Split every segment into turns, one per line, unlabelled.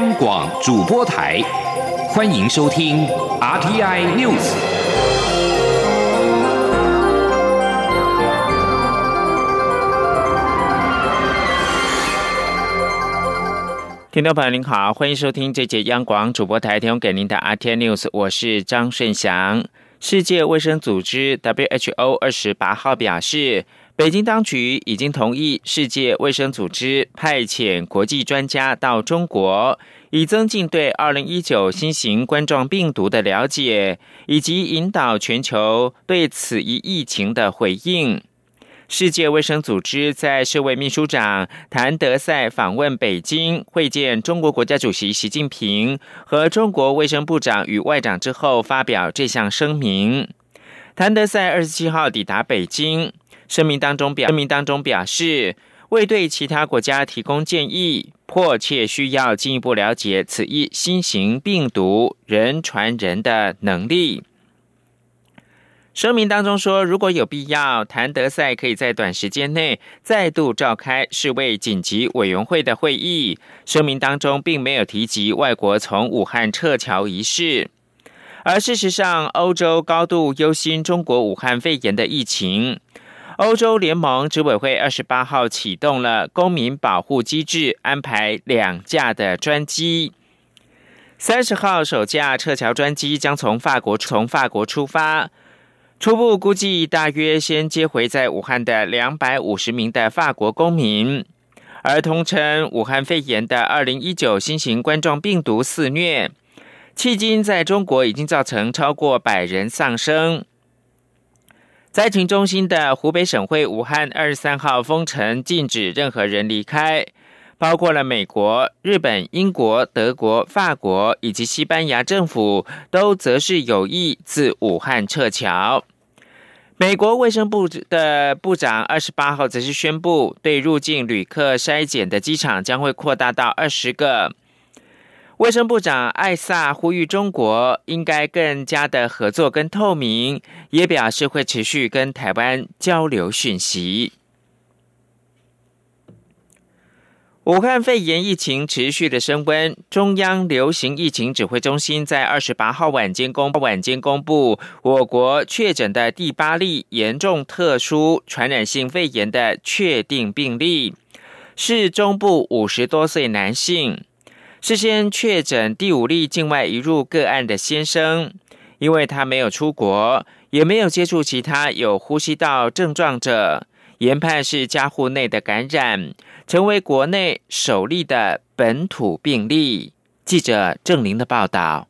央广主播台，欢迎收听 RTI News。
听众朋友您好，欢迎收听这节央广主播台提供给您的 RTI News，我是张顺祥。世界卫生组织 WHO 二十八号表示。北京当局已经同意世界卫生组织派遣国际专家到中国，以增进对二零一九新型冠状病毒的了解，以及引导全球对此一疫情的回应。世界卫生组织在世卫秘书长谭德赛访问北京会见中国国家主席习近平和中国卫生部长与外长之后，发表这项声明。谭德赛二十七号抵达北京。声明当中表声明当中表示，未对其他国家提供建议，迫切需要进一步了解此一新型病毒人传人的能力。声明当中说，如果有必要，谭德赛可以在短时间内再度召开世卫紧急委员会的会议。声明当中并没有提及外国从武汉撤侨一事，而事实上，欧洲高度忧心中国武汉肺炎的疫情。欧洲联盟执委会二十八号启动了公民保护机制，安排两架的专机。三十号首架撤侨专机将从法国从法国出发，初步估计大约先接回在武汉的两百五十名的法国公民。而同称武汉肺炎的二零一九新型冠状病毒肆虐，迄今在中国已经造成超过百人丧生。灾情中心的湖北省会武汉二十三号封城，禁止任何人离开，包括了美国、日本、英国、德国、法国以及西班牙政府，都则是有意自武汉撤侨。美国卫生部的部长二十八号则是宣布，对入境旅客筛检的机场将会扩大到二十个。卫生部长艾萨呼吁中国应该更加的合作跟透明，也表示会持续跟台湾交流讯息。武汉肺炎疫情持续的升温，中央流行疫情指挥中心在二十八号晚间公晚间公布，我国确诊的第八例严重特殊传染性肺炎的确定病例，是中部五十多岁男性。事先确诊第五例境外移入个案的先生，因为他没有出国，也没有接触其他有呼吸道症状者，研判是家户内的感染，成为国内首例的本土病例。记者郑玲的报道。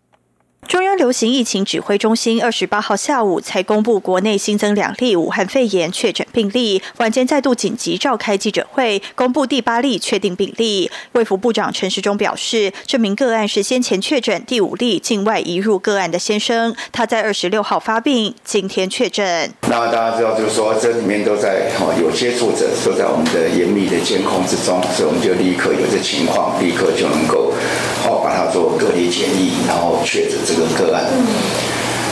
中央流行疫情指挥中心二十八号下午才公布国内新增两例武汉肺炎确诊病例，晚间再度紧急召开记者会，公布第八例确定病例。卫福部长陈时中表示，这名个案是先前确诊第五例境外移入个案的先生，他在二十六号发病，今天确诊。
那大家知道，就是说这里面都在哈有接触者都在我们的严密的监控之中，所以我们就立刻有这情况，立刻就能够好把它做隔离检疫，然后确诊。这个个案，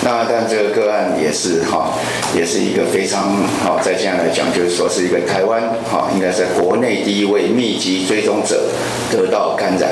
那但这个个案也是哈，也是一个非常好，在这样来讲，就是说是一个台湾哈，应该在国内第一位密集追踪者得到感染，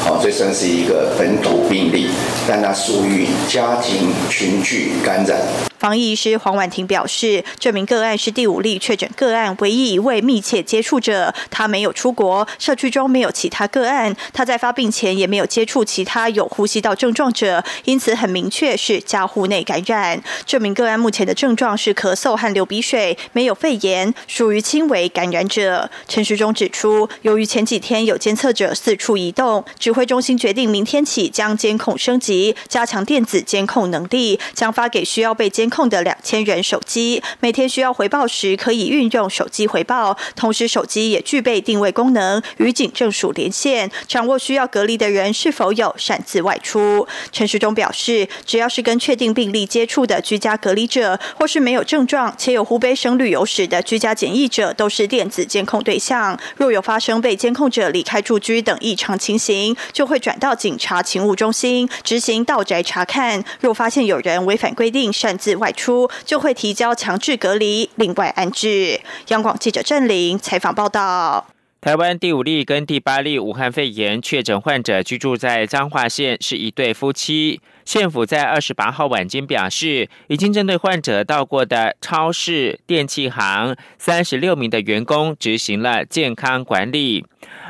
好，这算是一个本土病例，但它属于家庭群聚感染。
防疫医师黄婉婷表示，这名个案是第五例确诊个案，唯一一位密切接触者。他没有出国，社区中没有其他个案。他在发病前也没有接触其他有呼吸道症状者，因此很明确是家户内感染。这名个案目前的症状是咳嗽和流鼻水，没有肺炎，属于轻微感染者。陈时中指出，由于前几天有监测者四处移动，指挥中心决定明天起将监控升级，加强电子监控能力，将发给需要被监。控控的两千人手机，每天需要回报时可以运用手机回报，同时手机也具备定位功能，与警政署连线，掌握需要隔离的人是否有擅自外出。陈时中表示，只要是跟确定病例接触的居家隔离者，或是没有症状且有湖北省旅游史的居家检疫者，都是电子监控对象。若有发生被监控者离开住居等异常情形，就会转到警察勤务中心执行到宅查看。若发现有人违反规定擅自，外外出就会提交强制隔离，另外安置。央广记者郑玲采访报道。
台湾第五例跟第八例武汉肺炎确诊患者居住在彰化县，是一对夫妻。县府在二十八号晚间表示，已经针对患者到过的超市、电器行三十六名的员工执行了健康管理。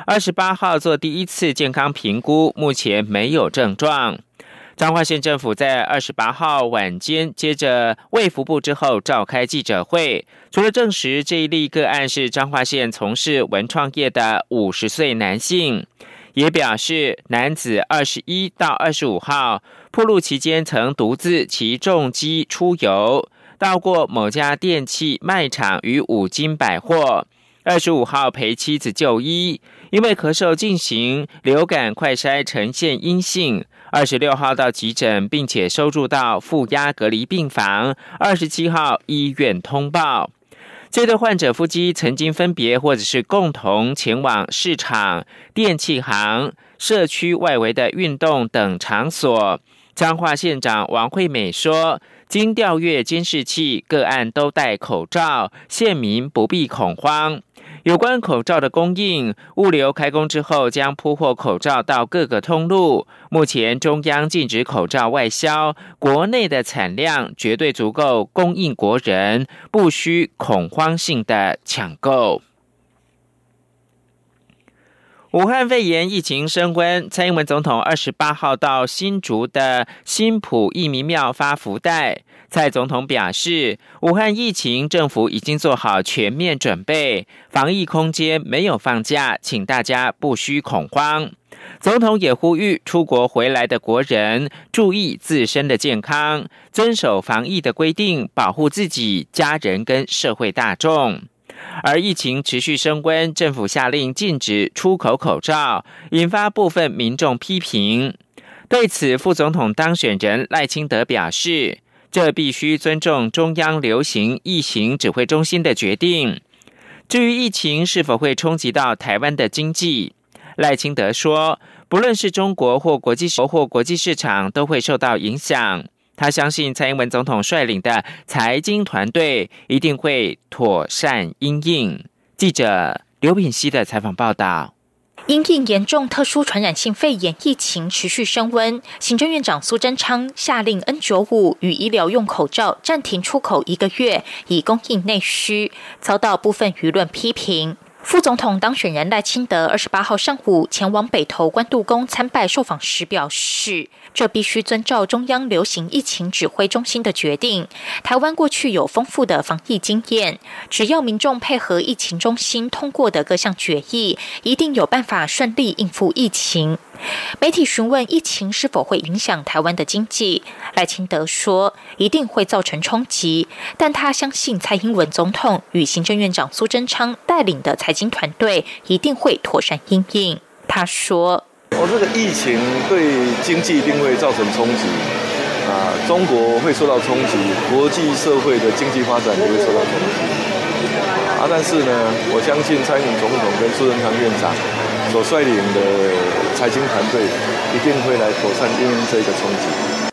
二十八号做第一次健康评估，目前没有症状。彰化县政府在二十八号晚间接着卫福部之后召开记者会，除了证实这一例个案是彰化县从事文创业的五十岁男性，也表示男子二十一到二十五号铺路期间曾独自骑重机出游，到过某家电器卖场与五金百货。二十五号陪妻子就医，因为咳嗽进行流感快筛呈现阴性。二十六号到急诊，并且收入到负压隔离病房。二十七号医院通报，这对患者夫妻曾经分别或者是共同前往市场、电器行、社区外围的运动等场所。彰化县长王惠美说：“经调阅监视器，个案都戴口罩，县民不必恐慌。”有关口罩的供应、物流开工之后，将铺货口罩到各个通路。目前中央禁止口罩外销，国内的产量绝对足够供应国人，不需恐慌性的抢购。武汉肺炎疫情升温，蔡英文总统二十八号到新竹的新浦义民庙发福袋。蔡总统表示，武汉疫情政府已经做好全面准备，防疫空间没有放假，请大家不需恐慌。总统也呼吁出国回来的国人注意自身的健康，遵守防疫的规定，保护自己、家人跟社会大众。而疫情持续升温，政府下令禁止出口口罩，引发部分民众批评。对此，副总统当选人赖清德表示，这必须尊重中央流行疫情指挥中心的决定。至于疫情是否会冲击到台湾的经济，赖清德说，不论是中国或国际或国际市场，都会受到影响。他相信蔡英文总统率领的财经团队一定会妥善应应。记者刘品熙的采访报道：
因应严重特殊传染性肺炎疫情持续升温，行政院长苏贞昌下令 N 九五与医疗用口罩暂停出口一个月，以供应内需，遭到部分舆论批评。副总统当选人赖清德二十八号上午前往北投关渡宫参拜受访时表示，这必须遵照中央流行疫情指挥中心的决定。台湾过去有丰富的防疫经验，只要民众配合疫情中心通过的各项决议，一定有办法顺利应付疫情。媒体询问疫情是否会影响台湾的经济，赖清德说一定会造成冲击，但他相信蔡英文总统与行政院长苏贞昌带领的财经团队一定会妥善应应。他说：“我这个疫情对经济一定会造成冲击，啊，中国会受到冲击，国际社会的经济发展也会受到冲击。啊，但是呢，我相信蔡英文总统跟苏贞昌院长。”所率领的财经团队一定会来妥善应对这个冲击。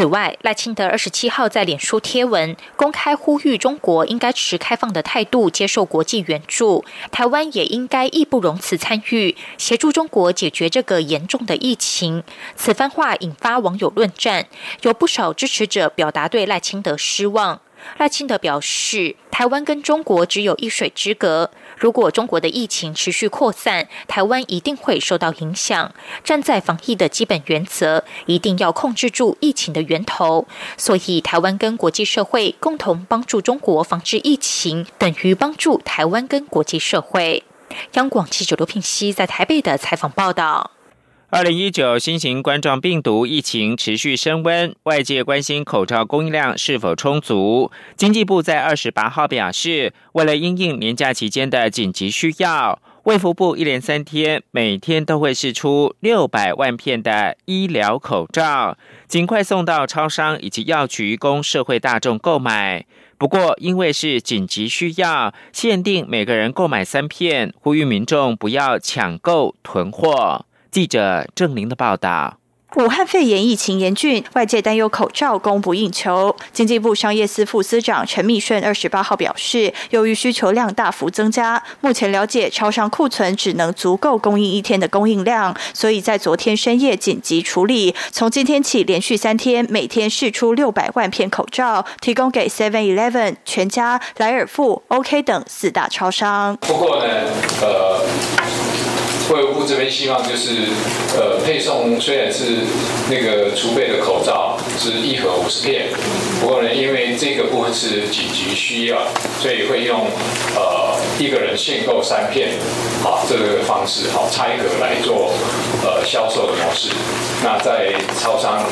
此外，赖清德二十七号在脸书贴文公开呼吁，中国应该持开放的态度接受国际援助，台湾也应该义不容辞参与，协助中国解决这个严重的疫情。此番话引发网友论战，有不少支持者表达对赖清德失望。赖清德表示，台湾跟中国只有一水之隔。如果中国的疫情持续扩散，台湾一定会受到影响。站在防疫的基本原则，一定要控制住疫情的源头。所以，台湾跟国际社会共同帮助中国防治疫情，等于帮助台湾跟国际社会。央广记者刘品熙在台北的采访报道。
二零一九新型冠状病毒疫情持续升温，外界关心口罩供应量是否充足。经济部在二十八号表示，为了因应年假期间的紧急需要，卫福部一连三天每天都会试出六百万片的医疗口罩，尽快送到超商以及药局供社会大众购买。不过，因为是紧急需要，限定每个人购买三片，呼吁民众不要抢购囤货。记者郑玲的报道。
武汉肺炎疫情严峻，外界担忧口罩供不应求。经济部商业司副司长陈密顺二十八号表示，由于需求量大幅增加，目前了解超商库存只能足够供应一天的供应量，所以在昨天深夜紧急处理，从今天起连续三天每天试出六百万片口罩，提供给 Seven Eleven、全家、莱尔富、OK 等四大超商。
不过呢，呃。卫生部这边希望就是，呃，配送虽然是那个储备的口罩是一盒五十片，不过呢，因为这个部分是紧急需要，所以会用呃一个人限购三片，好这个方式好拆盒来做呃销售的模式。那在超商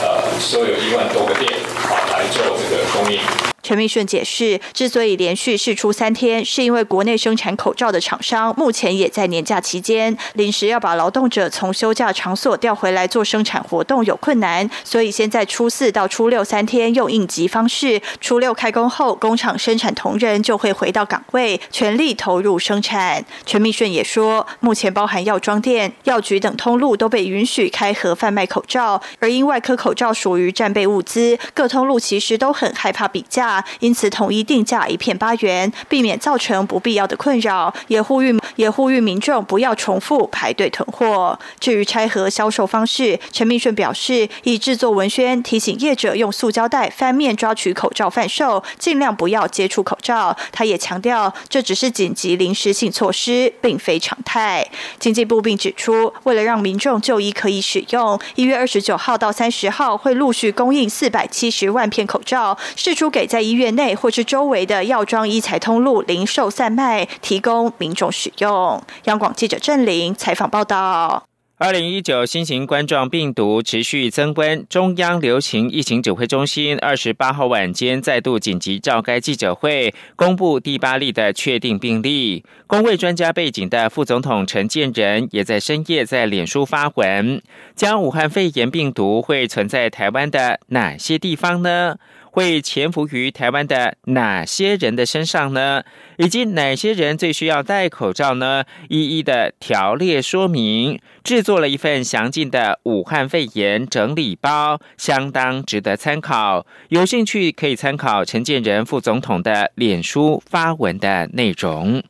呃所有一万多个店好来做这个供应。
陈明顺解释，之所以连续试出三天，是因为国内生产口罩的厂商目前也在年假期间，临时要把劳动者从休假场所调回来做生产活动有困难，所以先在初四到初六三天用应急方式，初六开工后，工厂生产同仁就会回到岗位，全力投入生产。陈明顺也说，目前包含药妆店、药局等通路都被允许开盒贩卖口罩，而因外科口罩属于战备物资，各通路其实都很害怕比价。因此，统一定价一片八元，避免造成不必要的困扰。也呼吁也呼吁民众不要重复排队囤货。至于拆盒销售方式，陈明顺表示，已制作文宣提醒业者用塑胶袋翻面抓取口罩贩售，尽量不要接触口罩。他也强调，这只是紧急临时性措施，并非常态。经济部并指出，为了让民众就医可以使用，一月二十九号到三十号会陆续供应四百七十万片口罩，释出给在医院内或是周围的药妆医材通路零售散卖，提供民众使用。央广记者郑玲采访报道。
二零一九新型冠状病毒持续增温，中央流行疫情指挥中心二十八号晚间再度紧急召开记者会，公布第八例的确定病例。工位专家背景的副总统陈建仁也在深夜在脸书发文，将武汉肺炎病毒会存在台湾的哪些地方呢？会潜伏于台湾的哪些人的身上呢？以及哪些人最需要戴口罩呢？一一的条列说明，制作了一份详尽的武汉肺炎整理包，相当值得参考。有兴趣可以参考陈建仁副总统的脸书发文的内容。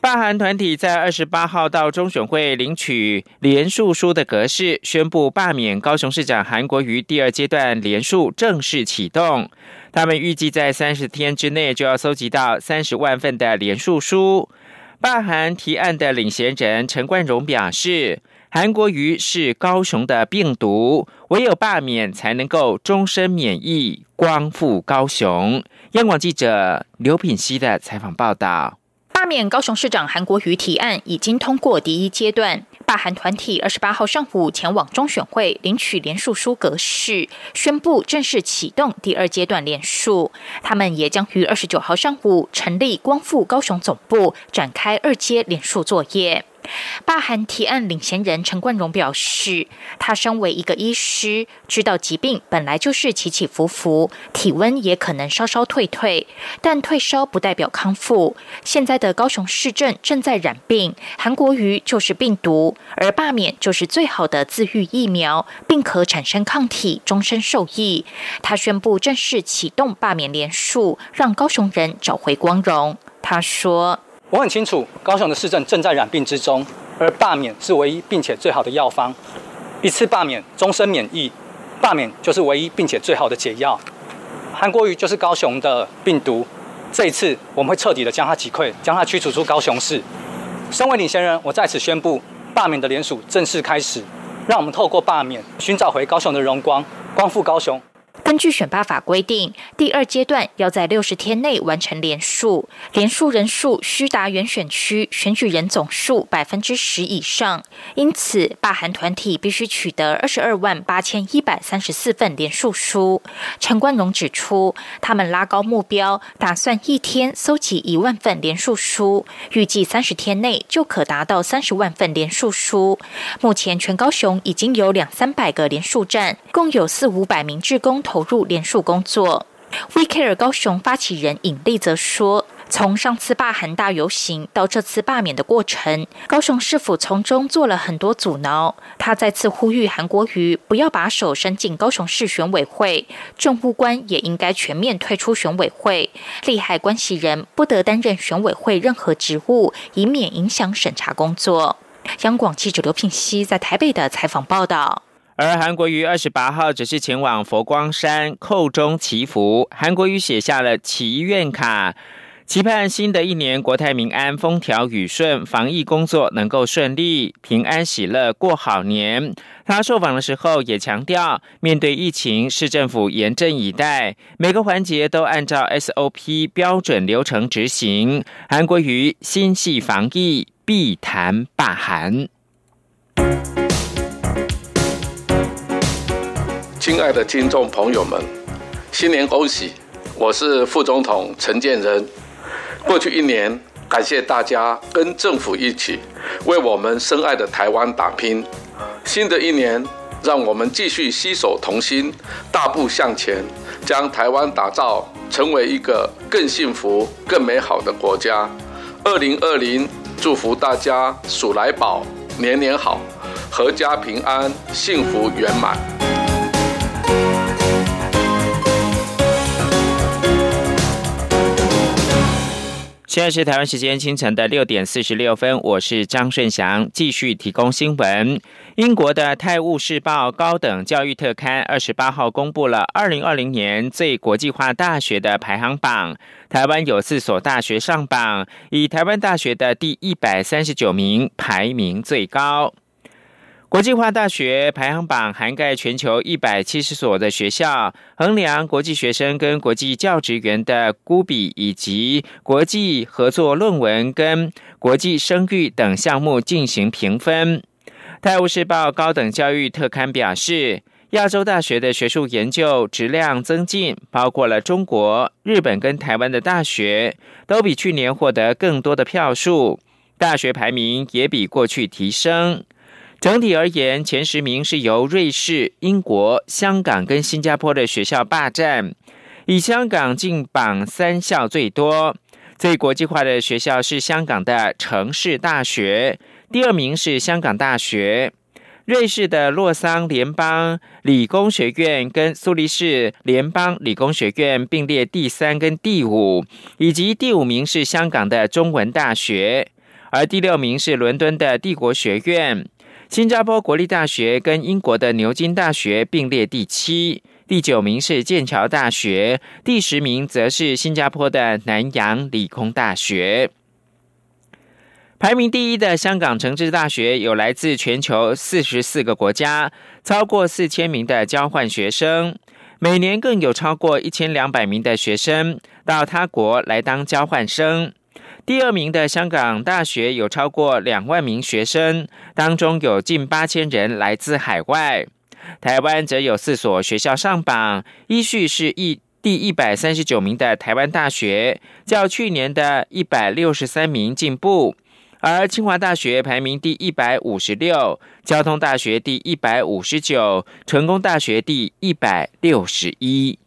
罢韩团体在二十八号到中选会领取连署书的格式，宣布罢免高雄市长韩国瑜。第二阶段连署正式启动，他们预计在三十天之内就要搜集到三十万份的连署书。罢韩提案的领衔人陈冠荣表示，韩国瑜是高雄的病毒，唯有罢免才能够终身免疫，光复高雄。央广记者刘品熙的采访报道。
罢免高雄市长韩国瑜提案已经通过第一阶段，罢韩团体二十八号上午前往中选会领取连署书格式，宣布正式启动第二阶段连署。他们也将于二十九号上午成立光复高雄总部，展开二阶连署作业。罢韩提案领衔人陈冠荣表示，他身为一个医师，知道疾病本来就是起起伏伏，体温也可能稍稍退退，但退烧不代表康复。现在的高雄市政正在染病，韩国瑜就是病毒，而罢免就是最好的自愈疫苗，并可产生抗体，终身受益。他宣布正式启动罢免连署，让高雄人找回光荣。他说。
我很清楚，高雄的市政正在染病之中，而罢免是唯一并且最好的药方。一次罢免，终身免疫，罢免就是唯一并且最好的解药。韩国瑜就是高雄的病毒，这一次我们会彻底的将他击溃，将他驱逐出高雄市。身为领先人，我在此宣布，罢免的联署正式开始，让我们透过罢免寻找回高雄的荣光，光复高雄。
根据选拔法规定，第二阶段要在六十天内完成连署，连署人数需达原选区选举人总数百分之十以上。因此，罢韩团体必须取得二十二万八千一百三十四份连署书。陈冠荣指出，他们拉高目标，打算一天搜集一万份连署书，预计三十天内就可达到三十万份连署书。目前，全高雄已经有两三百个连署站，共有四五百名志工投。入联署工作，WeCare 高雄发起人尹丽则说：“从上次罢韩大游行到这次罢免的过程，高雄市府从中做了很多阻挠。他再次呼吁韩国瑜不要把手伸进高雄市选委会，政务官也应该全面退出选委会，利害关系人不得担任选委会任何职务，以免影响审查工作。央广记者刘聘熙在台北的采访报道。
而韩国瑜二十八号只是前往佛光山叩钟祈福，韩国瑜写下了祈愿卡。期盼新的一年国泰民安、风调雨顺，防疫工作能够顺利、平安喜乐过好年。他受访的时候也强调，面对疫情，市政府严阵以待，每个环节都按照 SOP 标准流程执行。韩国瑜心系防疫，必谈罢韩。
亲爱的听众朋友们，新年恭喜！我是副总统陈建仁。过去一年，感谢大家跟政府一起为我们深爱的台湾打拼。新的一年，让我们继续携手同心，大步向前，将台湾打造成为一个更幸福、更美好的国家。二零二零，祝福大家鼠来宝，年年好，阖家平安，幸福圆满。
现在是台湾时间清晨的六点四十六分，我是张顺祥，继续提供新闻。英国的《泰晤士报》高等教育特刊二十八号公布了二零二零年最国际化大学的排行榜，台湾有四所大学上榜，以台湾大学的第一百三十九名排名最高。国际化大学排行榜涵盖全球一百七十所的学校，衡量国际学生跟国际教职员的估比，以及国际合作论文跟国际声誉等项目进行评分。泰晤士报高等教育特刊表示，亚洲大学的学术研究质量增进，包括了中国、日本跟台湾的大学，都比去年获得更多的票数，大学排名也比过去提升。整体而言，前十名是由瑞士、英国、香港跟新加坡的学校霸占，以香港进榜三校最多。最国际化的学校是香港的城市大学，第二名是香港大学。瑞士的洛桑联邦理工学院跟苏黎世联邦理工学院并列第三跟第五，以及第五名是香港的中文大学，而第六名是伦敦的帝国学院。新加坡国立大学跟英国的牛津大学并列第七，第九名是剑桥大学，第十名则是新加坡的南洋理工大学。排名第一的香港城市大学有来自全球四十四个国家，超过四千名的交换学生，每年更有超过一千两百名的学生到他国来当交换生。第二名的香港大学有超过两万名学生，当中有近八千人来自海外。台湾则有四所学校上榜，依序是一第一百三十九名的台湾大学，较去年的一百六十三名进步；而清华大学排名第一百五十六，交通大学第一百五十九，成功大学第一百六十一。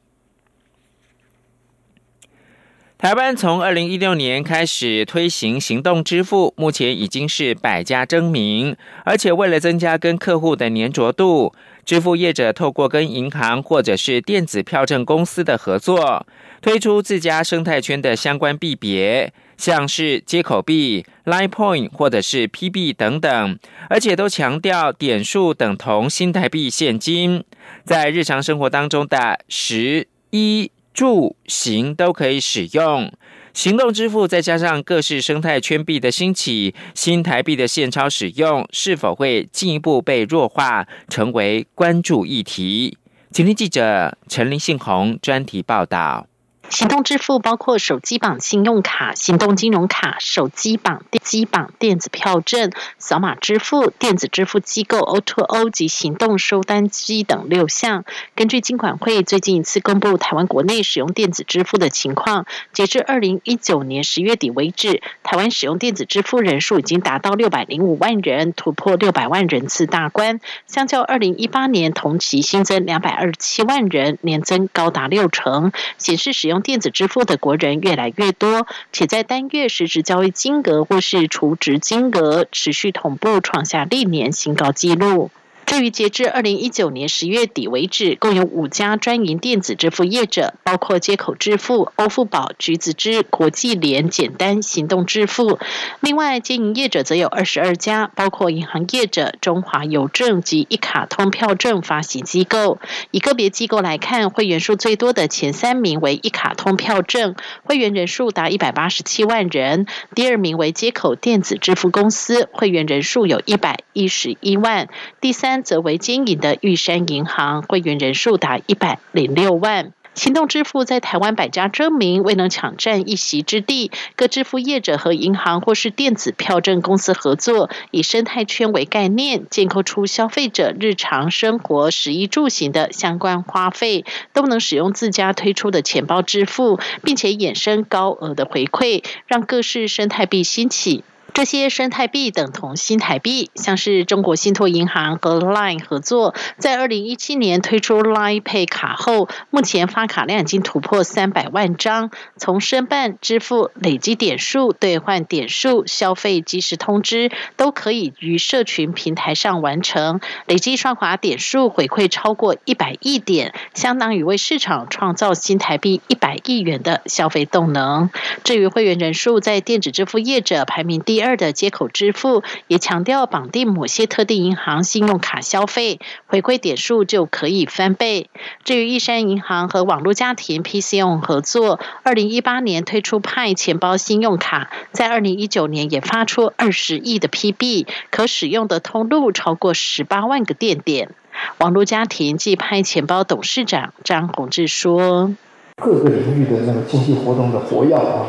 台湾从二零一六年开始推行行动支付，目前已经是百家争鸣。而且为了增加跟客户的粘着度，支付业者透过跟银行或者是电子票证公司的合作，推出自家生态圈的相关币别，像是接口币、Line Point 或者是 PB 等等，而且都强调点数等同新台币现金，在日常生活当中的十一。住行都可以使用行动支付，再加上各式生态圈币的兴起，新台币的现钞使用是否会进一步被弱化，成为关注议题？请听记者陈林信宏专题报道。
行动支付包括手机绑信用卡、行动金融卡、手机绑机绑电子票证、扫码支付、电子支付机构 O2O 及行动收单机等六项。根据金管会最近一次公布台湾国内使用电子支付的情况，截至二零一九年十月底为止，台湾使用电子支付人数已经达到六百零五万人，突破六百万人次大关。相较二零一八年同期新增两百二十七万人，年增高达六成，显示使用。电子支付的国人越来越多，且在单月实质交易金额或是储值金额持续同步创下历年新高纪录。至于截至二零一九年十月底为止，共有五家专营电子支付业者，包括接口支付、欧付宝、橘子支、国际联、简单行动支付。另外，经营业者则有二十二家，包括银行业者、中华邮政及一卡通票证发行机构。以个别机构来看，会员数最多的前三名为一卡通票证，会员人数达一百八十七万人；第二名为接口电子支付公司，会员人数有一百一十一万；第三。则为经营的玉山银行会员人数达一百零六万。行动支付在台湾百家争鸣，未能抢占一席之地。各支付业者和银行或是电子票证公司合作，以生态圈为概念，建构出消费者日常生活食衣住行的相关花费都能使用自家推出的钱包支付，并且衍生高额的回馈，让各式生态币兴起。这些生态币等同新台币，像是中国信托银行和 Line 合作，在二零一七年推出 Line Pay 卡后，目前发卡量已经突破三百万张。从申办、支付、累积点数、兑换点数、消费即时通知，都可以于社群平台上完成。累积刷卡点数回馈超过一百亿点，相当于为市场创造新台币一百亿元的消费动能。至于会员人数，在电子支付业者排名第。二的接口支付也强调绑定某些特定银行信用卡消费，回馈点数就可以翻倍。至于一山银行和网络家庭 PCO 合作，二零一八年推出派钱包信用卡，在二零一九年也发出二十亿的 PB，可使用的通路超过十八万个店点。网络家庭即派钱包董事长张宏志说：“
各个领域的那个经济活动的活跃啊，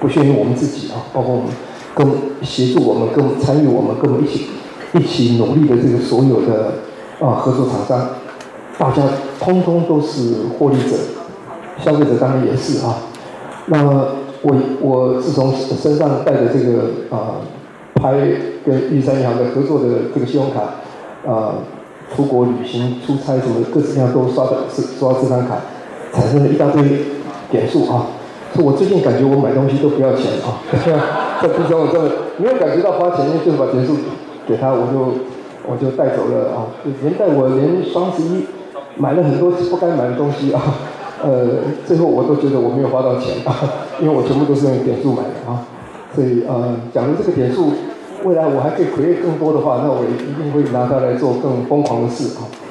不限于我们自己啊，包括我们。”跟协助我们、跟参与我们、跟我们一起一起努力的这个所有的啊合作厂商，大家通通都是获利者，消费者当然也是啊。那我我自从身上带着这个啊，拍跟玉山银行的合作的这个信用卡啊，出国旅行、出差什么各式各样都刷的是刷这张卡，产生了一大堆点数啊。我最近感觉我买东西都不要钱啊，在平常我真的没有感觉到花钱，因为就是把点数给他，我就我就带走了啊，连带我连双十一买了很多不该买的东西啊，呃，最后我都觉得我没有花到钱啊，因为我全部都是用点数买的啊，所以呃，假如这个点数未来我还可以回更多的话，那我一定会拿它来做更疯狂的事啊。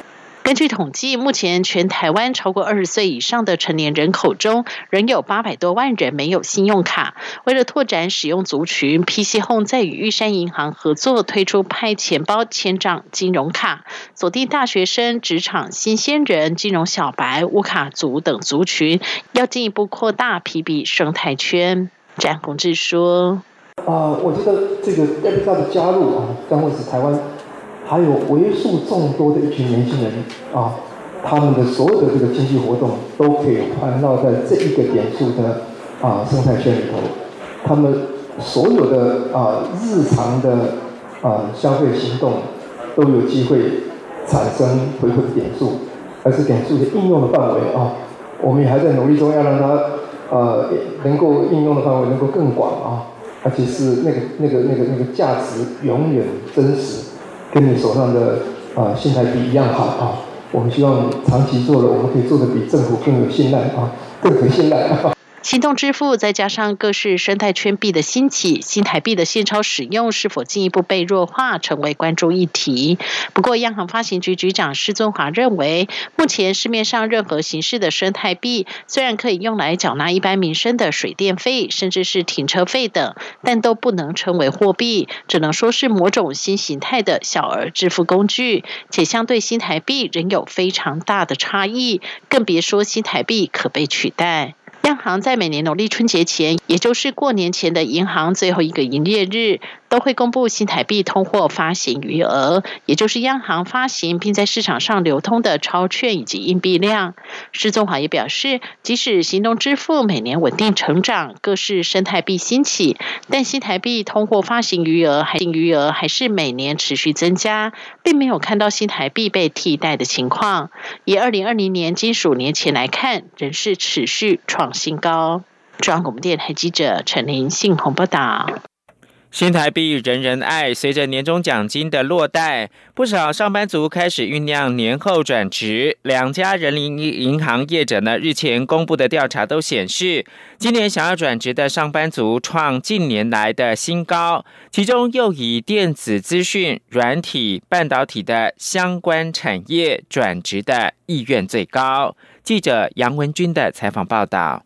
根据统计，目前全台湾超过二十岁以上的成年人口中，仍有八百多万人没有信用卡。为了拓展使用族群，PC Home 在与玉山银行合作推出派钱包、千账金融卡，锁定大学生、职场新鲜人、金融小白、无卡族等族群，要进一步扩大 PB 生态圈。詹宏志说：“
啊，我觉得这个 Debit Card 的加入啊，将会使台湾。”还有为数众多的一群年轻人啊，他们的所有的这个经济活动都可以环绕在这一个点数的啊生态圈里头，他们所有的啊日常的啊消费行动都有机会产生回馈点数，而是点数的应用的范围啊，我们也还在努力中要让它呃能够应用的范围能够更广啊，而且是那个那个那个那个价值永远真实。跟你手上的啊信贷比一样好啊！我们希望长期做了，我们可以做的比政府更有信赖啊，更可信赖。
行动支付再加上各式生态圈币的兴起，新台币的现钞使用是否进一步被弱化，成为关注议题。不过，央行发行局局长施尊华认为，目前市面上任何形式的生态币，虽然可以用来缴纳一般民生的水电费，甚至是停车费等，但都不能称为货币，只能说是某种新形态的小额支付工具，且相对新台币仍有非常大的差异，更别说新台币可被取代。央行在每年农历春节前，也就是过年前的银行最后一个营业日。都会公布新台币通货发行余额，也就是央行发行并在市场上流通的钞券以及硬币量。施宗华也表示，即使行动支付每年稳定成长，各式生态币兴起，但新台币通货发行余额还余额还是每年持续增加，并没有看到新台币被替代的情况。以二零二零年金属年前来看，仍是持续创新高。中央广播电台记者陈林信鸿报道。
新台币人人爱，随着年终奖金的落袋，不少上班族开始酝酿年后转职。两家人民银行业者呢日前公布的调查都显示，今年想要转职的上班族创近年来的新高，其中又以电子资讯、软体、半导体的相关产业转职的意愿最高。记者杨文军的采访报道。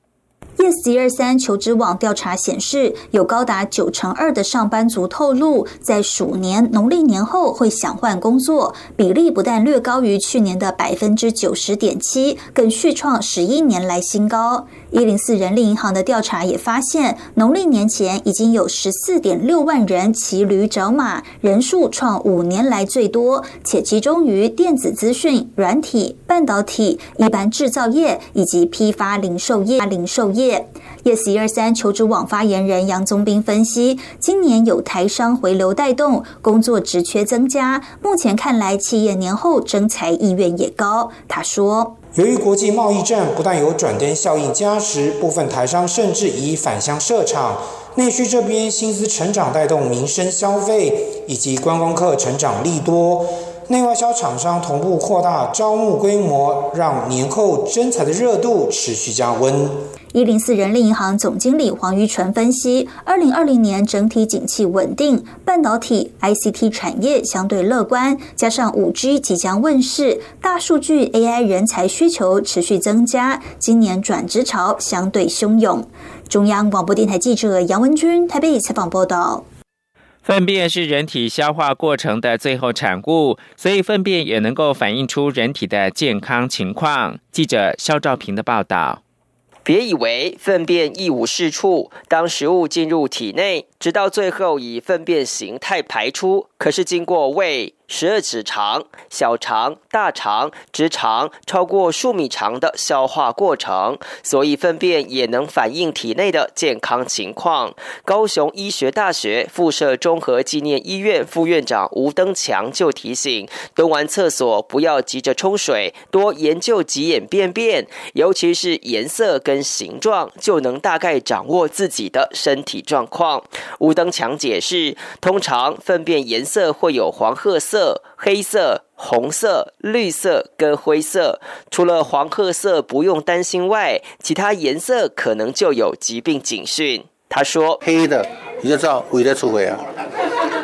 Yes 一二三求职网调查显示，有高达九成二的上班族透露，在鼠年农历年后会想换工作，比例不但略高于去年的百分之九十点七，更续创十一年来新高。一零四人力银行的调查也发现，农历年前已经有十四点六万人骑驴找马，人数创五年来最多，且集中于电子资讯、软体、半导体、一般制造业以及批发零售业。零售业，yes 一二三求职网发言人杨宗斌分析，今年有台商回流带动，工作职缺增加，目前看来企业年后征才意愿也高。他说。
由于国际贸易战不但有转单效应加持，部分台商甚至已返乡设厂。内需这边薪资成长带动民生消费以及观光客成长利多，内外销厂商同步扩大招募规模，让年后征才的热度持续加温。
一零四人力银行总经理黄于纯分析，二零二零年整体景气稳定，半导体、ICT 产业相对乐观，加上五 G 即将问世，大数据 AI 人才需求持续增加，今年转职潮相对汹涌。中央广播电台记者杨文君台北采访报道。
粪便是人体消化过程的最后产物，所以粪便也能够反映出人体的健康情况。记者肖兆平的报道。
别以为粪便一无是处，当食物进入体内，直到最后以粪便形态排出，可是经过胃。十二指肠、小肠、大肠、直肠超过数米长的消化过程，所以粪便也能反映体内的健康情况。高雄医学大学附设综合纪念医院副院长吴登强就提醒：蹲完厕所不要急着冲水，多研究几眼便便，尤其是颜色跟形状，就能大概掌握自己的身体状况。吴登强解释：通常粪便颜色会有黄褐色。色、黑色、红色、绿色跟灰色，除了黄褐色不用担心外，其他颜色可能就有疾病警讯。他说：“黑的你就知道胃在出血啊，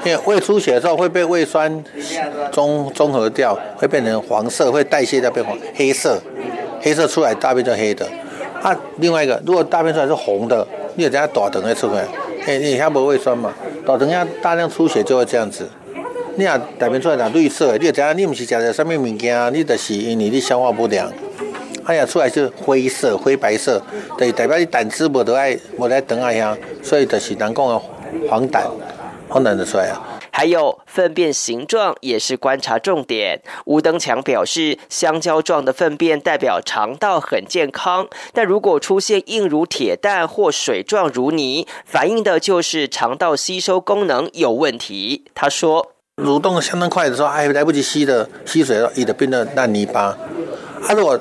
因为胃出血的时候会被胃酸中中和掉，会变成黄色，会代谢掉变黄黑色，黑色出来大便就黑的。啊，另外一个如果大便出来是红的，你有等下大肠会出来，哎，你下没胃酸嘛，大肠下大量出血就会这样子。”你也大便出来若绿色，你就知影你毋是食着什么物件，你就是因为你消化不良。哎呀，出来是灰色、灰白色，对，代表你胆汁无得爱，无得等啊遐，所以就是人讲的黄疸，黄疸就出来啊。还有粪便形状也是观察重点。吴登强表示，香蕉状的粪便代表肠道很健康，但如果出现硬如铁蛋或水状如泥，反映的就是肠道吸收功能有问题。他说。蠕动相当快的时候，还，来不及吸的吸水了，也就变得烂泥巴。啊，如果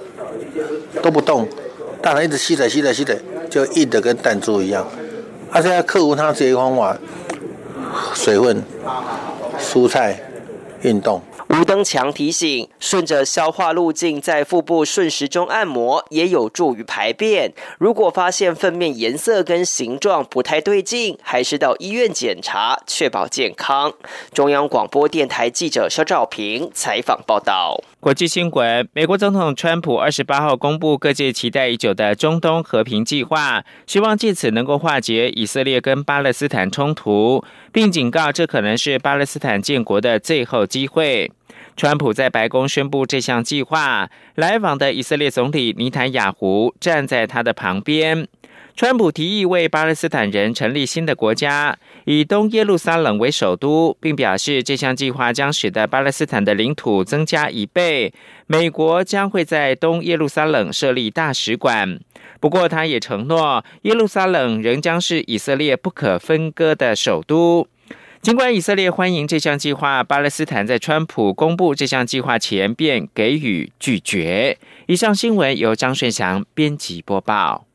都不动，大人一直吸水、吸水、吸水，就硬的跟弹珠一样。啊，现在克服它这些方法，水分、蔬菜、运动。吴登强提醒：顺着消化路径在腹部顺时钟按摩，也有助于排便。如果发现粪便颜色跟形状不太对劲，还是到医院检查，确保健康。中央广播电台记者肖兆平采访报道。
国际新闻：美国总统川普二十八号公布各界期待已久的中东和平计划，希望借此能够化解以色列跟巴勒斯坦冲突，并警告这可能是巴勒斯坦建国的最后机会。川普在白宫宣布这项计划，来访的以色列总理尼坦雅胡站在他的旁边。川普提议为巴勒斯坦人成立新的国家，以东耶路撒冷为首都，并表示这项计划将使得巴勒斯坦的领土增加一倍。美国将会在东耶路撒冷设立大使馆。不过，他也承诺，耶路撒冷仍将是以色列不可分割的首都。尽管以色列欢迎这项计划，巴勒斯坦在川普公布这项计划前便给予拒绝。以上新闻由张顺祥编辑播报。